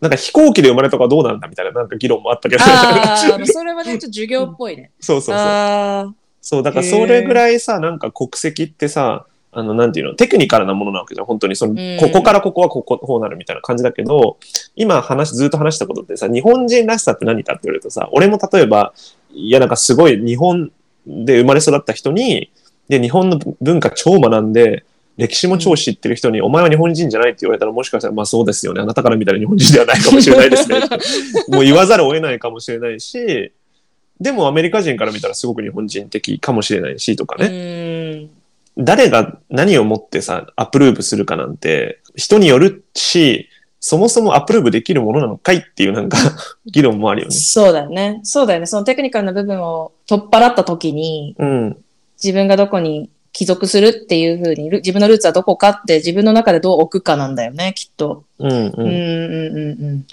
なんか飛行機で生まれた子はどうなんだみたいな、なんか議論もあったけど。ああ、それはね、ちょっと授業っぽいね。[LAUGHS] そうそうそう。ああ、そう、だからそれぐらいさ、なんか国籍ってさ、あの、なんていうの、テクニカルなものなわけじゃん。本当に、その、うんここからここはここ、こうなるみたいな感じだけど、今話、ずっと話したことってさ、日本人らしさって何かって言われるとさ、俺も例えば、いや、なんかすごい日本で生まれ育った人に、で、日本の文化超学んで、歴史も超知ってる人に、お前は日本人じゃないって言われたら、もしかしたら、まあそうですよね。あなたから見たら日本人ではないかもしれないですね。[LAUGHS] もう言わざるを得ないかもしれないし、でもアメリカ人から見たらすごく日本人的かもしれないしとかね。うん。誰が何をもってさ、アプローブするかなんて、人によるし、そもそもアプローブできるものなのかいっていうなんか、[LAUGHS] 議論もあるよね。そうだよね。そうだよね。そのテクニカルな部分を取っ払った時に、うん。自分がどこに帰属するっていうふうに、ル自分のルーツはどこかって自分の中でどう置くかなんだよね、きっと。うんう。うんんうんうんうん。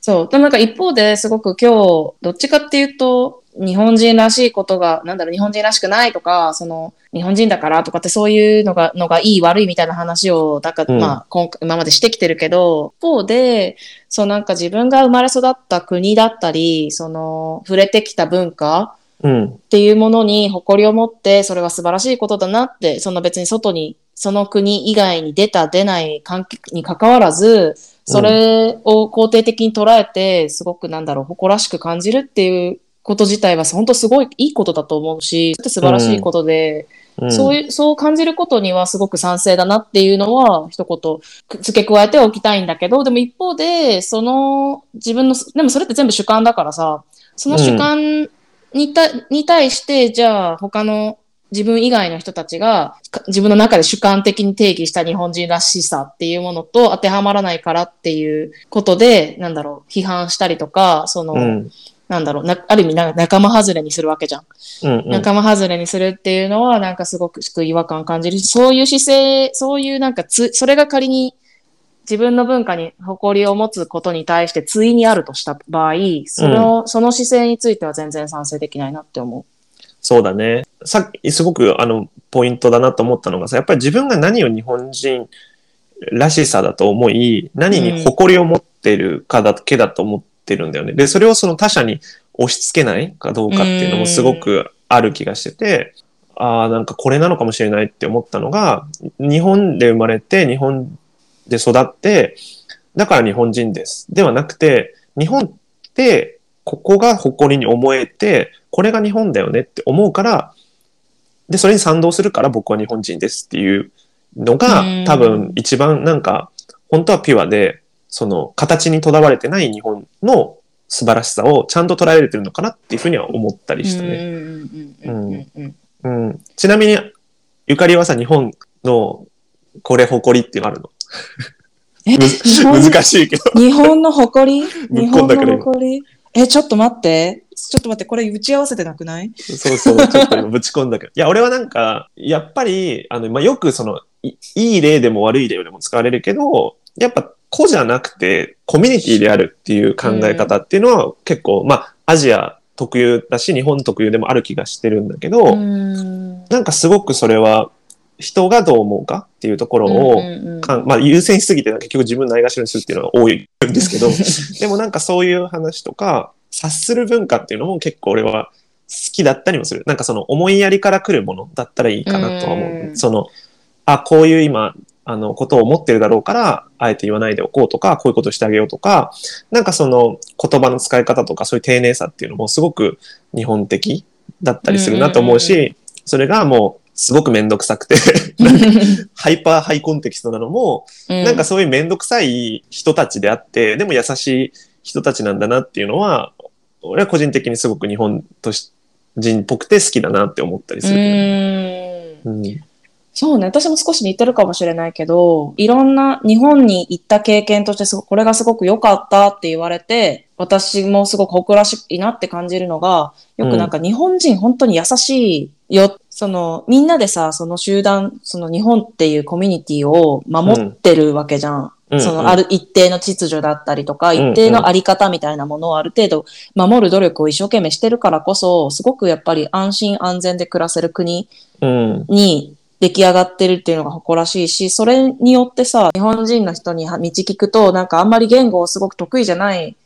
そう。でもなんか一方ですごく今日、どっちかっていうと、日本人らしいことが、なんだろう、日本人らしくないとか、その、日本人だからとかってそういうのが、のがいい悪いみたいな話を、なんか、うんまあ、今回今までしてきてるけど、一方で、そうなんか自分が生まれ育った国だったり、その、触れてきた文化うん。っていうものに誇りを持って、それは素晴らしいことだなって、その別に外に、その国以外に出た出ない関係に関わらず、それを肯定的に捉えて、すごくなんだろう、誇らしく感じるっていうこと自体は本当すごいいいことだと思うし、素晴らしいことで、うん、そういう、そう感じることにはすごく賛成だなっていうのは、一言付け加えておきたいんだけど、でも一方で、その自分の、でもそれって全部主観だからさ、その主観にた、に対して、じゃあ他の自分以外の人たちがか自分の中で主観的に定義した日本人らしさっていうものと当てはまらないからっていうことで、なんだろう、批判したりとか、その、うん。なんだろう、なある意味な仲間外れにするわけじゃん。うんうん。仲間外れにするっていうのは、なんかすごく違和感感じるし、そういう姿勢、そういうなんかつ、それが仮に自分の文化に誇りを持つことに対して対にあるとした場合、その、その姿勢については全然賛成できないなって思そうだね。さっき、すごく、あの、ポイントだなと思ったのがさ、やっぱり自分が何を日本人らしさだと思い、何に誇りを持ってるかだけだと思ってるんだよね。で、それをその他者に押し付けないかどうかっていうのもすごくある気がしてて、ああ、なんかこれなのかもしれないって思ったのが、日本で生まれて、日本で育って、だから日本人です。ではなくて、日本ってここが誇りに思えて、これが日本だよねって思うから、で、それに賛同するから僕は日本人ですっていうのがうん多分一番なんか、本当はピュアで、その形にとらわれてない日本の素晴らしさをちゃんと捉えれてるのかなっていうふうには思ったりしたね。うんうんうんうんうんうんうん。ちなみに、ゆかりはさ、日本のこれ誇りっていうのあるの？難しいけど。日本の誇り？[LAUGHS] 日本の誇り？え、ちょっと待って。ちょっと待って、これ打ち合わせてなくない？そうそう、ちょっと今ぶち込んだけど。[LAUGHS] いや、俺はなんか、やっぱり、あの、まあ、よくその、いいい例でも悪い例でも使われるけど、やっぱ個じゃなくて、コミュニティであるっていう考え方っていうのは結構、まあ、アジア特有だし、日本特有でもある気がしてるんだけど、ん。なんかすごくそれは、人がどう思うかっていうところを、まあ、優先しすぎて結局自分ないがしろにするっていうのが多いんですけど、[LAUGHS] でもなんかそういう話とか、察する文化っていうのも結構俺は好きだったりもする。なんかその思いやりから来るものだったらいいかなとは思う。うんその、あ、こういう今、あの、ことを思ってるだろうから、あえて言わないでおこうとか、こういうことしてあげようとか、なんかその言葉の使い方とか、そういう丁寧さっていうのもすごく日本的だったりするなと思うし、それがもう、すごくめんどくさくて、[LAUGHS] ハイパーハイコンテキストなのも、なんかそういうめんどくさい人たちであって、でも優しい人たちなんだなっていうのは、俺は個人的にすごく日本とし人っぽくて好きだなって思ったりする。うんうん。そうね。私も少し似てるかもしれないけど、いろんな日本に行った経験としてすごこれがすごく良かったって言われて、私もすごく誇らしいなって感じるのが、よくなんか日本人本当に優しいよ。その、みんなでさ、その集団、その日本っていうコミュニティを守ってるわけじゃん。うんそのある一定の秩序だったりとか、うん一定のあり方みたいなものをある程度守る努力を一生懸命してるからこそ、すごくやっぱり安心安全で暮らせる国うん。に出来上がってるっていうのが誇らしいし、それによってさ、日本人の人に道聞くと、なんかあんまり言語をすごく得意じゃない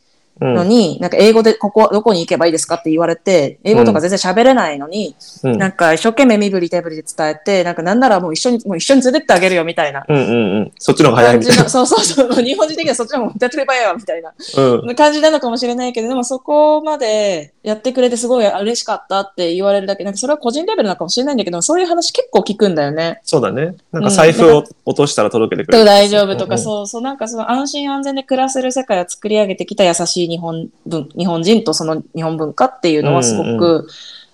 うん。のに、なんか英語でここ、どこに行けばいいですかって言われて、英語とか全然喋れないのに、うんなんか一生懸命身振り手振りで伝えて、なんかなんならもう一緒に、もう一緒に連れてってあげるよみたいな。うんうんうん。そっちの方が早いみたいな。そうそうそう。日本人的にはそっちの方が手っ取り早いわみたいなうん。感じなのかもしれないけど、でもそこまでやってくれてすごい嬉しかったって言われるだけ、なんかそれは個人レベルなのかもしれないんだけど、そういう話結構聞くんだよね。そうだね。なんか財布を落としたら届けてくれる。大丈夫とか、うんそうそう、なんかその安心安全で暮らせる世界を作り上げてきた優しい日本文、日本人とその日本文化っていうのはすごうんく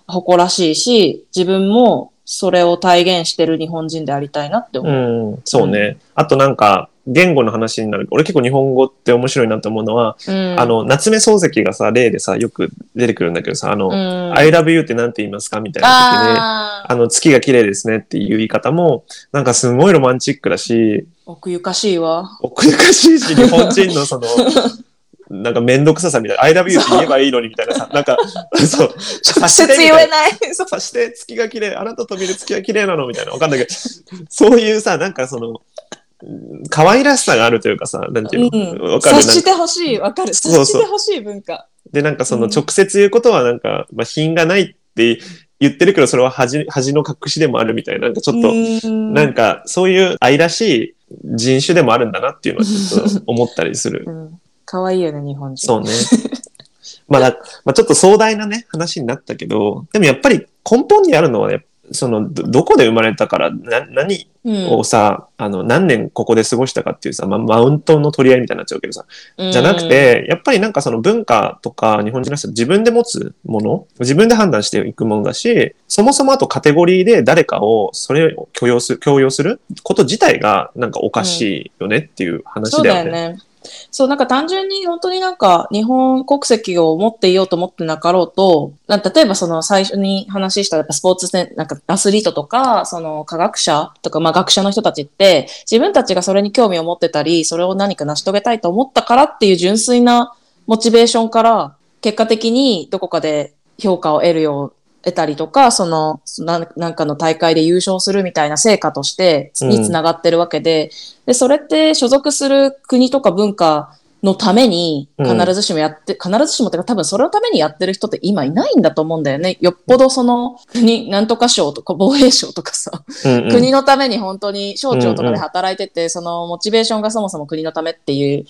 誇らしいし、自分もそれを体現してる日本人でありたいなって思う。うん、そうね。あとなんか、言語の話になる。俺結構日本語って面白いなと思うのは、うんあ、の、夏目漱石がさ、例でさ、よく出てくるんだけどさ、あの、うん、I love you ってなんて言いますかみたいな時に、あーあの、月が綺麗ですねっていう言い方も、なんかすごいロマンチックだし、奥ゆかしいわ。奥ゆかしいし、日本人のその、[LAUGHS] なんかめんどくささみたいな、I love you って言えばいいのにみたいなさ、なんか、[LAUGHS] そう、直接言えない。そう。さして月が綺麗、あなたと見る月が綺麗なのみたいな、わかんないけど、そういうさ、なんかその、うん可愛らしさがあるというかさ、なんていうの、わ、うん、かる？察してほしい、わかる。そうそう。察してほしい文化。で、なんかそのうん。直接言うことはなんか、まあ、品がないって言ってるけど、それは恥恥の隠しでもあるみたいな、なんかちょっと、うん。なんかそういう愛らしい人種でもあるんだなっていうのはちょっと思ったりする。うん。可愛いよね、日本人。そうね。[LAUGHS] まあだ、まあ、ちょっと壮大なね、話になったけど、でもやっぱり根本にあるのはね、その、ど、どこで生まれたから、な、何うんをさ、あの、何年ここで過ごしたかっていうさ、まあ、マウントの取り合いみたいになっちゃうけどさ、じゃなく、て、やっぱりなんかその文化とか日本人の人は自分で持つもの、自分で判断していくものだし、そもそもあとカテゴリーで誰かをそれを許容する、強要すること自体がなんかおかしいよねっていう話だよね。だよね。そう、なんか単純に本当になんか日本国籍を持っていようと思ってなかろうと、な例えばその最初に話したやっぱスポーツ選なんかアスリートとか、その科学者とか、まあ学者の人たちって、自分たちがそれに興味を持ってたり、それを何か成し遂げたいと思ったからっていう純粋なモチベーションから、結果的にどこかで評価を得るよう、得たりとか、その、なんなんかの大会で優勝するみたいな成果として、につながってるわけで、で、それって所属する国とか文化のためにうん。必ずしもやって、必ずしもってか多分それのためにやってる人って今いないんだと思うんだよね。よっぽどその国、なんとか省とか防衛省とかさ、うんうん。国のために本当に省庁とかで働いてて、そのモチベーションがそもそも国のためっていう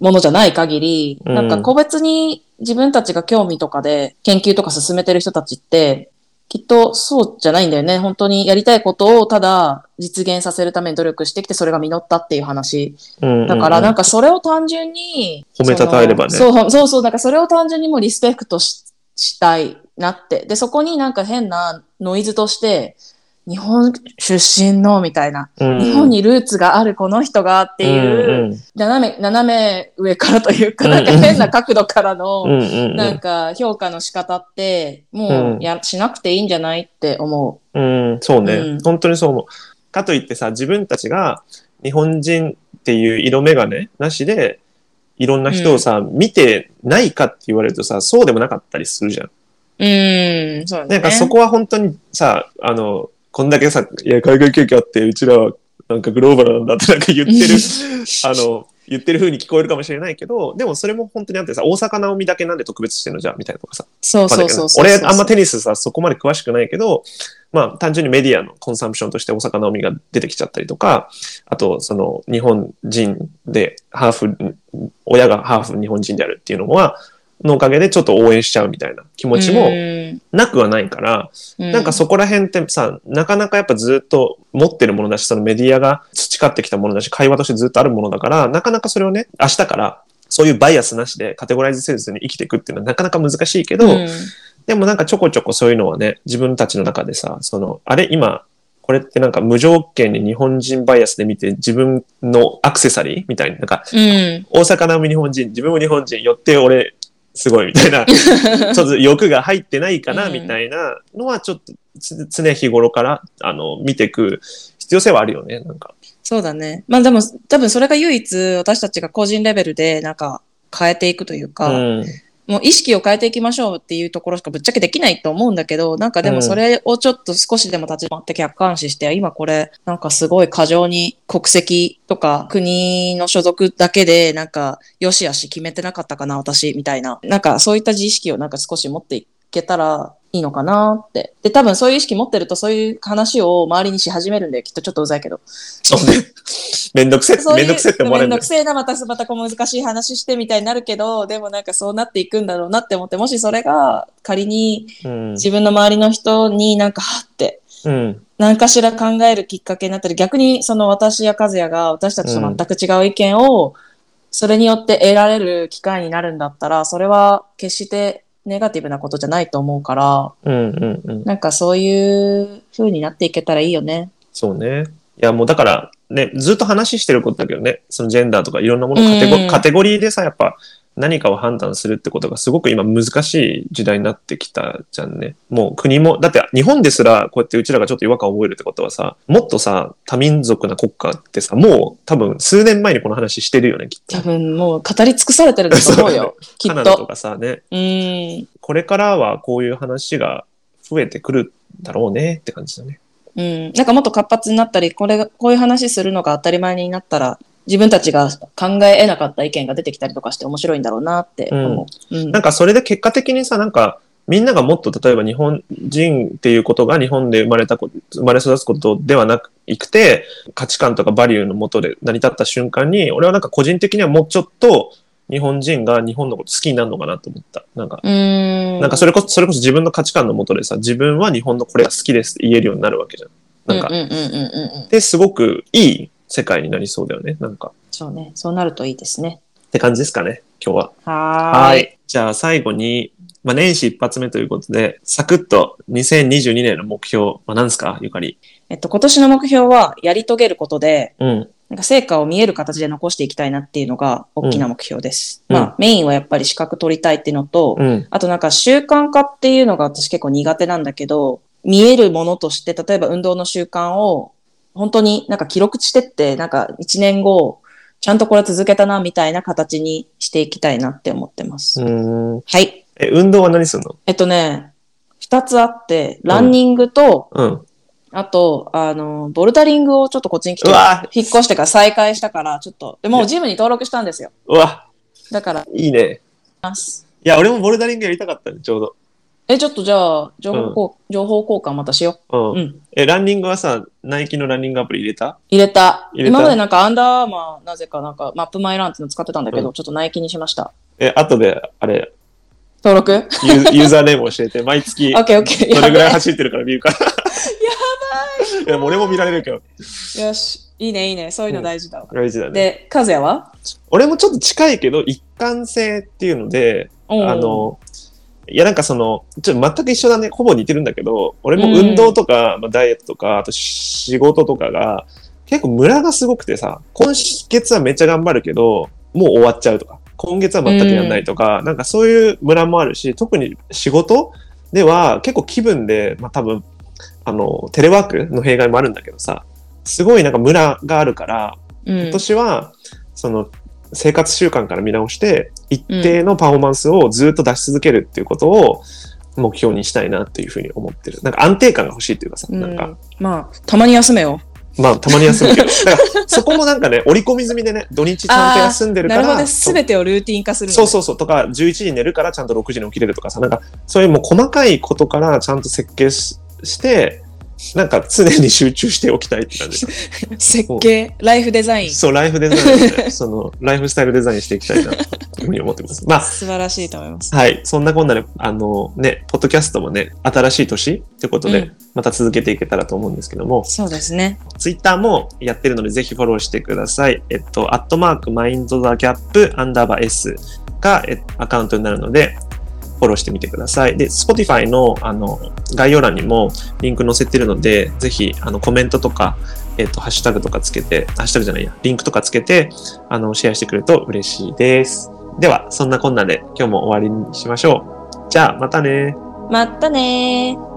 ものじゃない限り、うんなんか個別に自分たちが興味とかで研究とか進めてる人たちって、きっとそうじゃないんだよね。本当にやりたいことをただ実現させるために努力してきてそれが実ったっていう話。うんだからなんか、かそれを単純に褒めたたえればねそうそうそう、なんかそれを単純にもうリスペクトししたいなって。で、そこになんか変なノイズとして、日本出身のみたいな、うん日本にルーツがあるこの人がっていう、うんうん斜め、斜め上からというか、うんなんか変な角度からの、なんか評価の仕方って、もうや、しなくていいんじゃないって思うん、そうね、うん本当にそう思う。かといってさ、自分たちが日本人っていう色眼鏡なしで、いろんな人をさ、見てないかって言われるとさ、そうでもなかったりするじゃん。う。うん、そうだね。なんかそこは本当にさ、あの、こんだけさ、いや、海外経験あって、うちらはなんかグローバルなんだってなんか言ってる、[LAUGHS] あの、言ってる風に聞こえるかもしれないけど、でもそれも本当にあってさ、大阪直美だけなんで特別してんのじゃんみたいなとかさ。そうそうそう。俺あんまテニスさ、そこまで詳しくないけど、まあ単純にメディアのコンサンプションとして大阪直美が出てきちゃったりとか、あとその日本人でハーフ、親がハーフ日本人であるっていうのは、のおかげでちょっと応援しちゃうみたいな気持ちもうん。なくはないから、なんかそこら辺ってさ、なかなかやっぱずっと持ってるものだし、そのメディアが培ってきたものだし、会話としてずっとあるものだから、なかなかそれをね、明日からそういうバイアスなしでカテゴライズせずに生きていくっていうのはなかなか難しいけど、うん。でもなんかちょこちょこそういうのはね、自分たちの中でさ、その、あれ今、これってなんか無条件に日本人バイアスで見て自分のアクセサリーみたいな、なんかうん。大阪なおみ日本人、自分も日本人、よって俺すごいみたいな、[LAUGHS] ちょっと欲が入ってないかなうんみたいなのはちょっとつ常日頃からあの見ていく必要性はあるよね、なんか。そうだね。まあでも、多分それが唯一私たちが個人レベルでなんか変えていくというか、うん。もう意識を変えていきましょうっていうところしかぶっちゃけできないと思うんだけど、なんかでもそれをちょっと少しでも立ち回って客観視して、今これなんかすごい過剰に国籍とか国の所属だけでなんかよしあし決めてなかったかな私みたいな。なんかそういった自意識をなんか少し持っていけたらいいのかなって。で、多分そういう意識持ってるとそういう話を周りにし始めるんだよ。きっとちょっとうざいけど。そうね。[LAUGHS] めんどくせえ、めんどくせえって思われるめんどくせえな、また、またこう難しい話してみたいになるけど、でもなんかそうなっていくんだろうなって思って、もしそれが仮にうん。自分の周りの人になんか、はって、うん。何かしら考えるきっかけになったり、逆にその私や和也が私たちと全く違う意見を、それによって得られる機会になるんだったら、それは決してネガティブなことじゃないと思うから、うん。うん。うん。なんかそういう風になっていけたらいいよね。そうね。いや、もうだから、ね、ずっと話してることだけどね、そのジェンダーとかいろんなものカテゴ,、うんカテゴリーでさ、やっぱ何かを判断するってことがすごく今難しい時代になってきたじゃんね。もう国も、だって日本ですらこうやってうちらがちょっと違和感を覚えるってことはさ、もっとさ、多民族な国家ってさ、もう多分数年前にこの話してるよね、きっと。多分もう語り尽くされてると思うよ。[LAUGHS] きっカナダとと。かさね、うん。これからはこういう話が増えてくるだろうねって感じだね。うん。なんかもっと活発になったり、これが、こういう話するのが当たり前になったら、自分たちが考え得なかった意見が出てきたりとかして面白いんだろうなって思う。うん。なんかそれで結果的にさ、なんか、みんながもっと例えば日本人っていうことが日本で生まれた生まれ育つことではなくて、価値観とかバリューのもとで成り立った瞬間に、俺はなんか個人的にはもうちょっと日本人が日本のこと好きになるのかなと思った。なんか、うん。なんかそれこそ、それこそ自分の価値観のもとでさ、自分は日本のこれが好きですって言えるようになるわけじゃん。なんか、うんうんうんうんうんうん。で、すごくいい世界になりそうだよね。なんか、そうね。そうなるといいですね。って感じですかね、今日は。はーい。い。じゃあ最後に、まあ、年始一発目ということで、サクッと2022年の目標、まあ、何ですかゆかり？えっと、今年の目標はやり遂げることで、うん。なんか成果を見える形で残していきたいなっていうのが大きな目標です。うんまあ、メインはやっぱり資格取りたいっていうのと、うん。あとなんか習慣化っていうのが私結構苦手なんだけど、見えるものとして、例えば運動の習慣を本当になんか記録してって、なんか1年後、ちゃんとこれ続けたなみたいな形にしていきたいなって思ってます。うん。はい。え、運動は何するの？えっとね、二つあって、ランニングと、うん。あと、あの、ボルダリングをちょっとこっちに来て、引っ越してから再開したから、ちょっと、でもうジムに登録したんですよ。うわ、だから、いいね。いや、俺もボルダリングやりたかったね、ちょうど。え、ちょっとじゃあ、情報交,、情報交換またしようん。う。うん。え、ランニングはさ、ナイキのランニングアプリ入れた？入れた。入れた？今までなんかアンダーアーマー、なぜかなんかマップマイランっていうの使ってたんだけど、うんちょっとナイキにしました。え、後で、あれ、登録？ユーユーザーネーム教えて、毎月、[LAUGHS] オッケーオッケー。どれぐらいや走ってるから見るから。[LAUGHS] やばい。いや、もう俺も見られるけど、ばいよし。いいね、いいね。そういうの大事だわ。大事だね。で、和也は？俺もちょっと近いけど、一貫性っていうので、うんあの、いやなんかその、ちょっと全く一緒だね。ほぼ似てるんだけど、俺も運動とか、まあ、ダイエットとか、あと仕事とかが、結構ムラがすごくてさ、今月はめっちゃ頑張るけど、もう終わっちゃうとか、今月は全くやんないとか、なんかそういうムラもあるし、特に仕事では結構気分で、まあ多分、あの、テレワークの弊害もあるんだけどさ、すごいなんかムラがあるから、うん今。年は、その、生活習慣から見直して、一定のパフォーマンスをずっと出し続けるっていうことを目標にしたいなっていうふうに思ってる。なんか安定感が欲しいっていうかさ、うんなんか、まあ、たまに休めよ。まあ、たまに休むけど、[LAUGHS] だから、そこもなんかね、折り込み済みでね、土日ちゃんと休んでるから。すべてをルーティン化するそうそうそう、とか、11時に寝るからちゃんと6時に起きれるとかさ、なんか、そういうもう細かいことからちゃんと設計しして、なんか常に集中しておきたいって感じ。[LAUGHS] 設計、ライフデザイン。そう、ライフデザインで、[LAUGHS] その、ライフスタイルデザインしていきたいな、というふうに思ってます。まあ、素晴らしいと思います。はい。そんなこんなで、あのね、ポッドキャストもね、新しい年ってことでうん、また続けていけたらと思うんですけども、そうですね。ツイッターもやってるので、ぜひフォローしてください。えっと、アットマークマインドザギャップアンダーバー S がえアカウントになるので、フォローしてみてください。で、Spotify のあの概要欄にもリンク載せてるので、ぜひあのコメントとか、えっと、ハッシュタグとかつけて、ハッシュタグじゃないや、リンクとかつけて、あの、シェアしてくれると嬉しいです。では、そんなこんなで今日も終わりにしましょう。じゃあ、またねまたね。